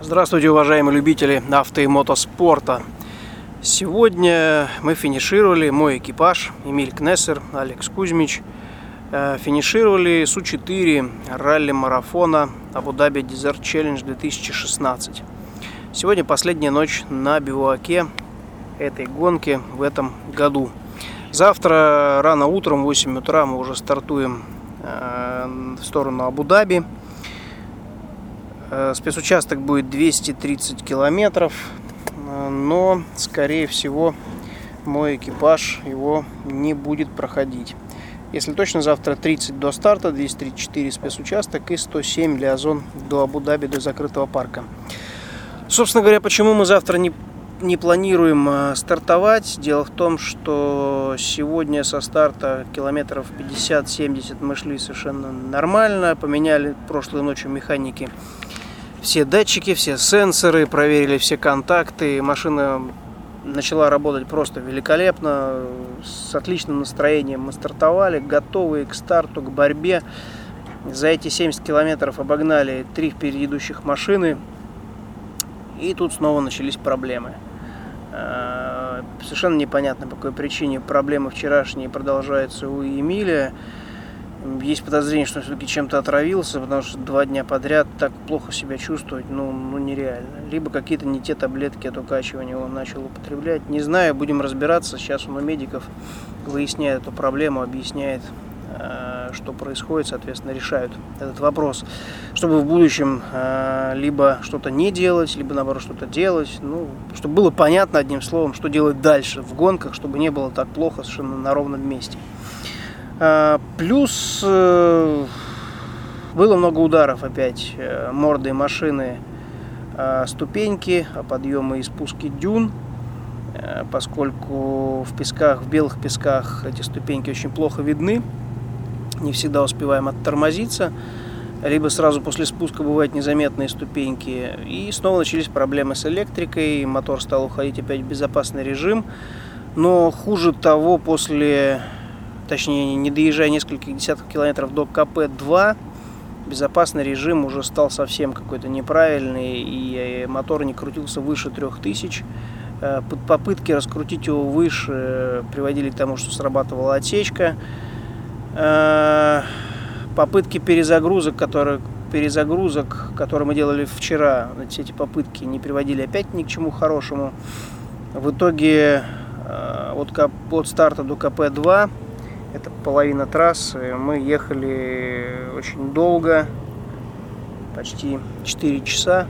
Здравствуйте, уважаемые любители авто и мотоспорта. Сегодня мы финишировали, мой экипаж, Эмиль Кнессер, Алекс Кузьмич, э, финишировали Су-4 ралли-марафона Абу-Даби Desert Challenge 2016. Сегодня последняя ночь на бивуаке этой гонки в этом году. Завтра рано утром, в 8 утра, мы уже стартуем э, в сторону Абу-Даби. Э, спецучасток будет 230 километров, э, но, скорее всего, мой экипаж его не будет проходить. Если точно, завтра 30 до старта, 234 спецучасток и 107 для озон до Абу-Даби, до закрытого парка. Собственно говоря, почему мы завтра не, не планируем э, стартовать? Дело в том, что сегодня со старта километров 50-70 мы шли совершенно нормально, поменяли прошлой ночью механики все датчики, все сенсоры, проверили все контакты. Машина начала работать просто великолепно, с отличным настроением. Мы стартовали, готовые к старту, к борьбе. За эти 70 километров обогнали три впереди машины. И тут снова начались проблемы. Э, совершенно непонятно, по какой причине проблемы вчерашние продолжаются у Эмилия. Есть подозрение, что он все-таки чем-то отравился, потому что два дня подряд так плохо себя чувствовать, ну, ну нереально. Либо какие-то не те таблетки от укачивания он начал употреблять. Не знаю, будем разбираться. Сейчас он у медиков выясняет эту проблему, объясняет, э, что происходит, соответственно, решают этот вопрос. Чтобы в будущем э, либо что-то не делать, либо наоборот что-то делать. Ну, чтобы было понятно, одним словом, что делать дальше в гонках, чтобы не было так плохо совершенно на ровном месте. А, плюс э, было много ударов опять э, мордой машины ступеньки, подъемы и спуски дюн, э, поскольку в песках, в белых песках эти ступеньки очень плохо видны, не всегда успеваем оттормозиться, либо сразу после спуска бывают незаметные ступеньки. И снова начались проблемы с электрикой, мотор стал уходить опять в безопасный режим. Но хуже того, после точнее не доезжая несколько десятков километров до КП-2, безопасный режим уже стал совсем какой-то неправильный, и мотор не крутился выше 3000. Э, попытки раскрутить его выше э, приводили к тому, что срабатывала отсечка. Э, попытки перезагрузок, которые, перезагрузок, которые мы делали вчера, все эти попытки не приводили опять ни к чему хорошему. В итоге от, от старта до КП-2 это половина трассы. Мы ехали очень долго, почти 4 часа.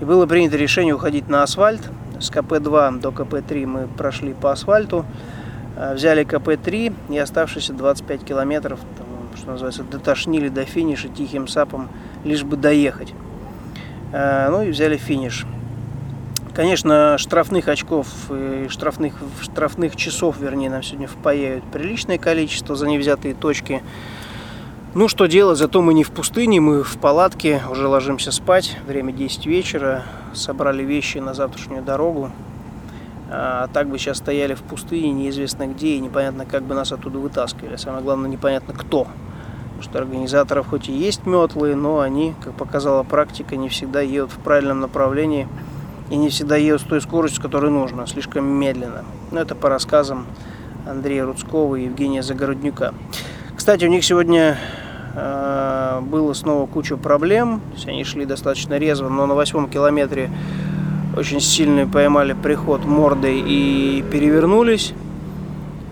И было принято решение уходить на асфальт. С КП-2 до КП-3 мы прошли по асфальту. Э, взяли КП-3 и оставшиеся 25 километров, там, что называется, дотошнили до финиша тихим сапом, лишь бы доехать. Э, ну и взяли финиш. Конечно, штрафных очков и штрафных, штрафных часов, вернее, нам сегодня впаяют приличное количество за невзятые точки. Ну, что делать, зато мы не в пустыне, мы в палатке, уже ложимся спать, время 10 вечера, собрали вещи на завтрашнюю дорогу. А так бы сейчас стояли в пустыне, неизвестно где, и непонятно, как бы нас оттуда вытаскивали. Самое главное, непонятно кто. Потому что организаторов хоть и есть метлы, но они, как показала практика, не всегда едут в правильном направлении – и не всегда едут с той скоростью, с которой нужно, слишком медленно. Но это по рассказам Андрея Рудского и Евгения Загороднюка. Кстати, у них сегодня э, было снова куча проблем. То есть они шли достаточно резво, но на восьмом километре очень сильно поймали приход мордой и перевернулись.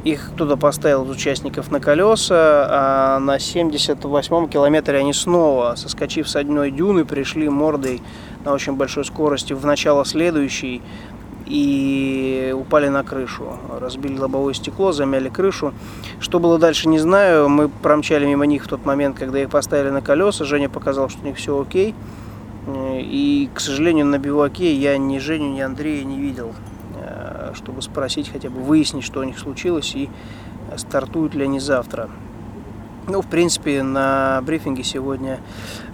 Их кто-то поставил участников на колеса, а на 78-м километре они снова, соскочив с одной дюны, пришли мордой на очень большой скорости в начало следующей и упали на крышу. Разбили лобовое стекло, замяли крышу. Что было дальше, не знаю. Мы промчали мимо них в тот момент, когда их поставили на колеса. Женя показал, что у них все окей. И, к сожалению, на биваке я ни Женю, ни Андрея не видел, чтобы спросить, хотя бы выяснить, что у них случилось и стартуют ли они завтра. Ну, в принципе, на брифинге сегодня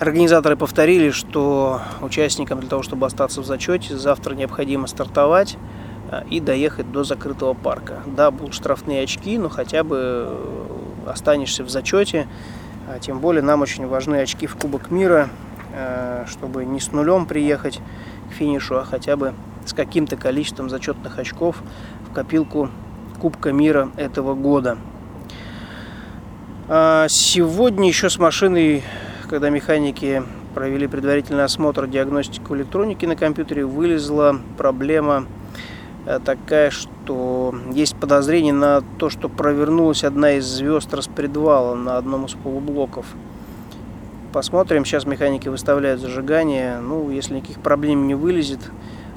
организаторы повторили, что участникам для того, чтобы остаться в зачете, завтра необходимо стартовать а, и доехать до закрытого парка. Да, будут штрафные очки, но хотя бы э, останешься в зачете. А тем более нам очень важны очки в Кубок мира. э, чтобы не с нулем приехать к финишу, а хотя бы с каким-то количеством зачетных очков в копилку Кубка мира этого года. А сегодня еще с машиной, когда механики провели предварительный осмотр диагностику электроники на компьютере, вылезла проблема э, такая, что есть подозрение на то, что провернулась одна из звезд распредвала на одном из полублоков. Посмотрим, сейчас механики выставляют зажигание. Ну, если никаких проблем не вылезет,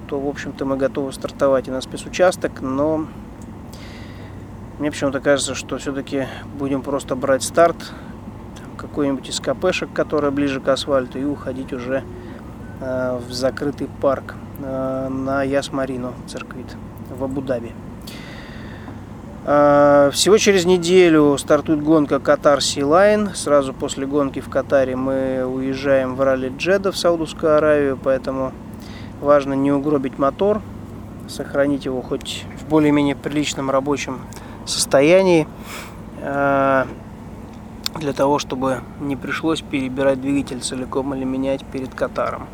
то, в общем-то, мы готовы стартовать и на спецучасток, но мне почему-то кажется, что все-таки будем просто брать старт какой-нибудь из КПшек, которая ближе к асфальту, и уходить уже э, в закрытый парк э, на Yas Marina Circuit в Абу-Даби. Э, всего через неделю стартует гонка Катар Sealine. Сразу после гонки в Катаре мы уезжаем в ралли Джеда в Саудовскую Аравию, поэтому важно не угробить мотор, сохранить его хоть в более-менее приличном рабочем состоянии для того, чтобы не пришлось перебирать двигатель целиком или менять перед Катаром.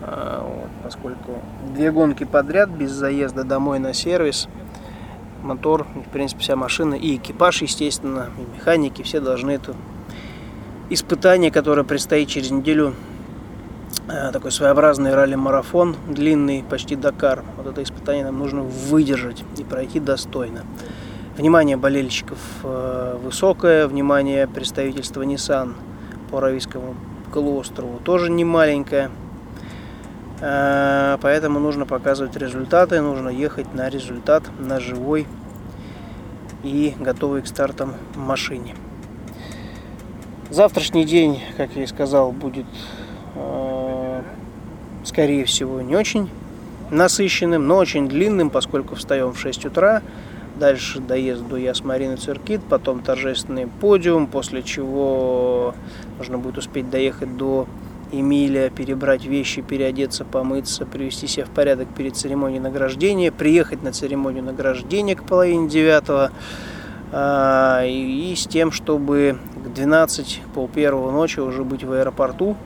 А, вот, поскольку две гонки подряд без заезда домой на сервис, мотор, в принципе, вся машина и экипаж, естественно, и механики, все должны это испытание, которое предстоит через неделю, такой своеобразный ралли-марафон, длинный, почти Дакар. Вот это испытание нам нужно выдержать и пройти достойно. Внимание болельщиков э, высокое, внимание представительства Nissan по Аравийскому полуострову тоже не маленькое. Э, поэтому нужно показывать результаты, нужно ехать на результат, на живой и готовый к стартам машине. Завтрашний день, как я и сказал, будет, э, скорее всего, не очень насыщенным, но очень длинным, поскольку встаем в 6 утра, Дальше доезд до Ясмарины Циркит, потом торжественный подиум, после чего нужно будет успеть доехать до Эмилия, перебрать вещи, переодеться, помыться, привести себя в порядок перед церемонией награждения, приехать на церемонию награждения к половине девятого, а, и с тем, чтобы к 12, пол первого ночи уже быть в аэропорту,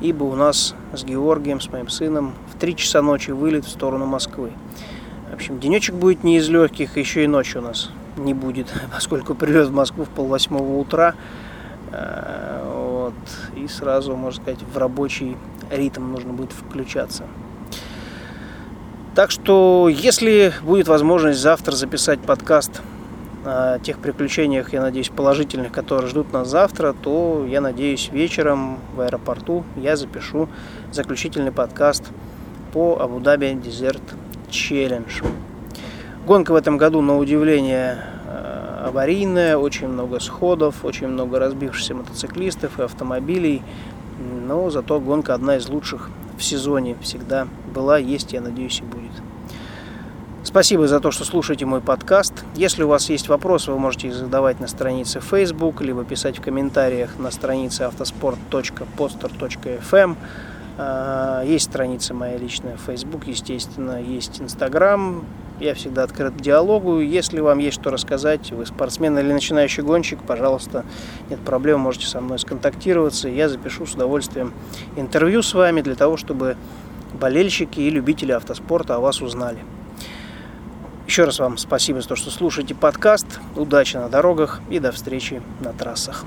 ибо у нас с Георгием, с моим сыном, в 3 часа ночи вылет в сторону Москвы. В общем, денечек будет не из легких, еще и ночью у нас не будет, поскольку прилет в Москву в полвосьмого утра. Э, вот, и сразу, можно сказать, в рабочий ритм нужно будет включаться. Так что, если будет возможность завтра записать подкаст о тех приключениях, я надеюсь, положительных, которые ждут нас завтра, то, я надеюсь, вечером в аэропорту я запишу заключительный подкаст по Абу-Даби Дезерт челлендж. Гонка в этом году, на удивление, э, аварийная, очень много сходов, очень много разбившихся мотоциклистов и автомобилей. Но зато гонка одна из лучших в сезоне всегда была, есть, я надеюсь, и будет. Спасибо за то, что слушаете мой подкаст. Если у вас есть вопросы, вы можете их задавать на странице Facebook, либо писать в комментариях на странице автоспорт.poster.fm. А, есть страница моя личная в Facebook, естественно, есть Instagram. Я всегда открыт к диалогу. Если вам есть что рассказать, вы спортсмен или начинающий гонщик, пожалуйста, нет проблем, можете со мной сконтактироваться. Я запишу с удовольствием интервью с вами для того, чтобы болельщики и любители автоспорта о вас узнали. Еще раз вам спасибо за то, что слушаете подкаст. Удачи на дорогах и до встречи на трассах.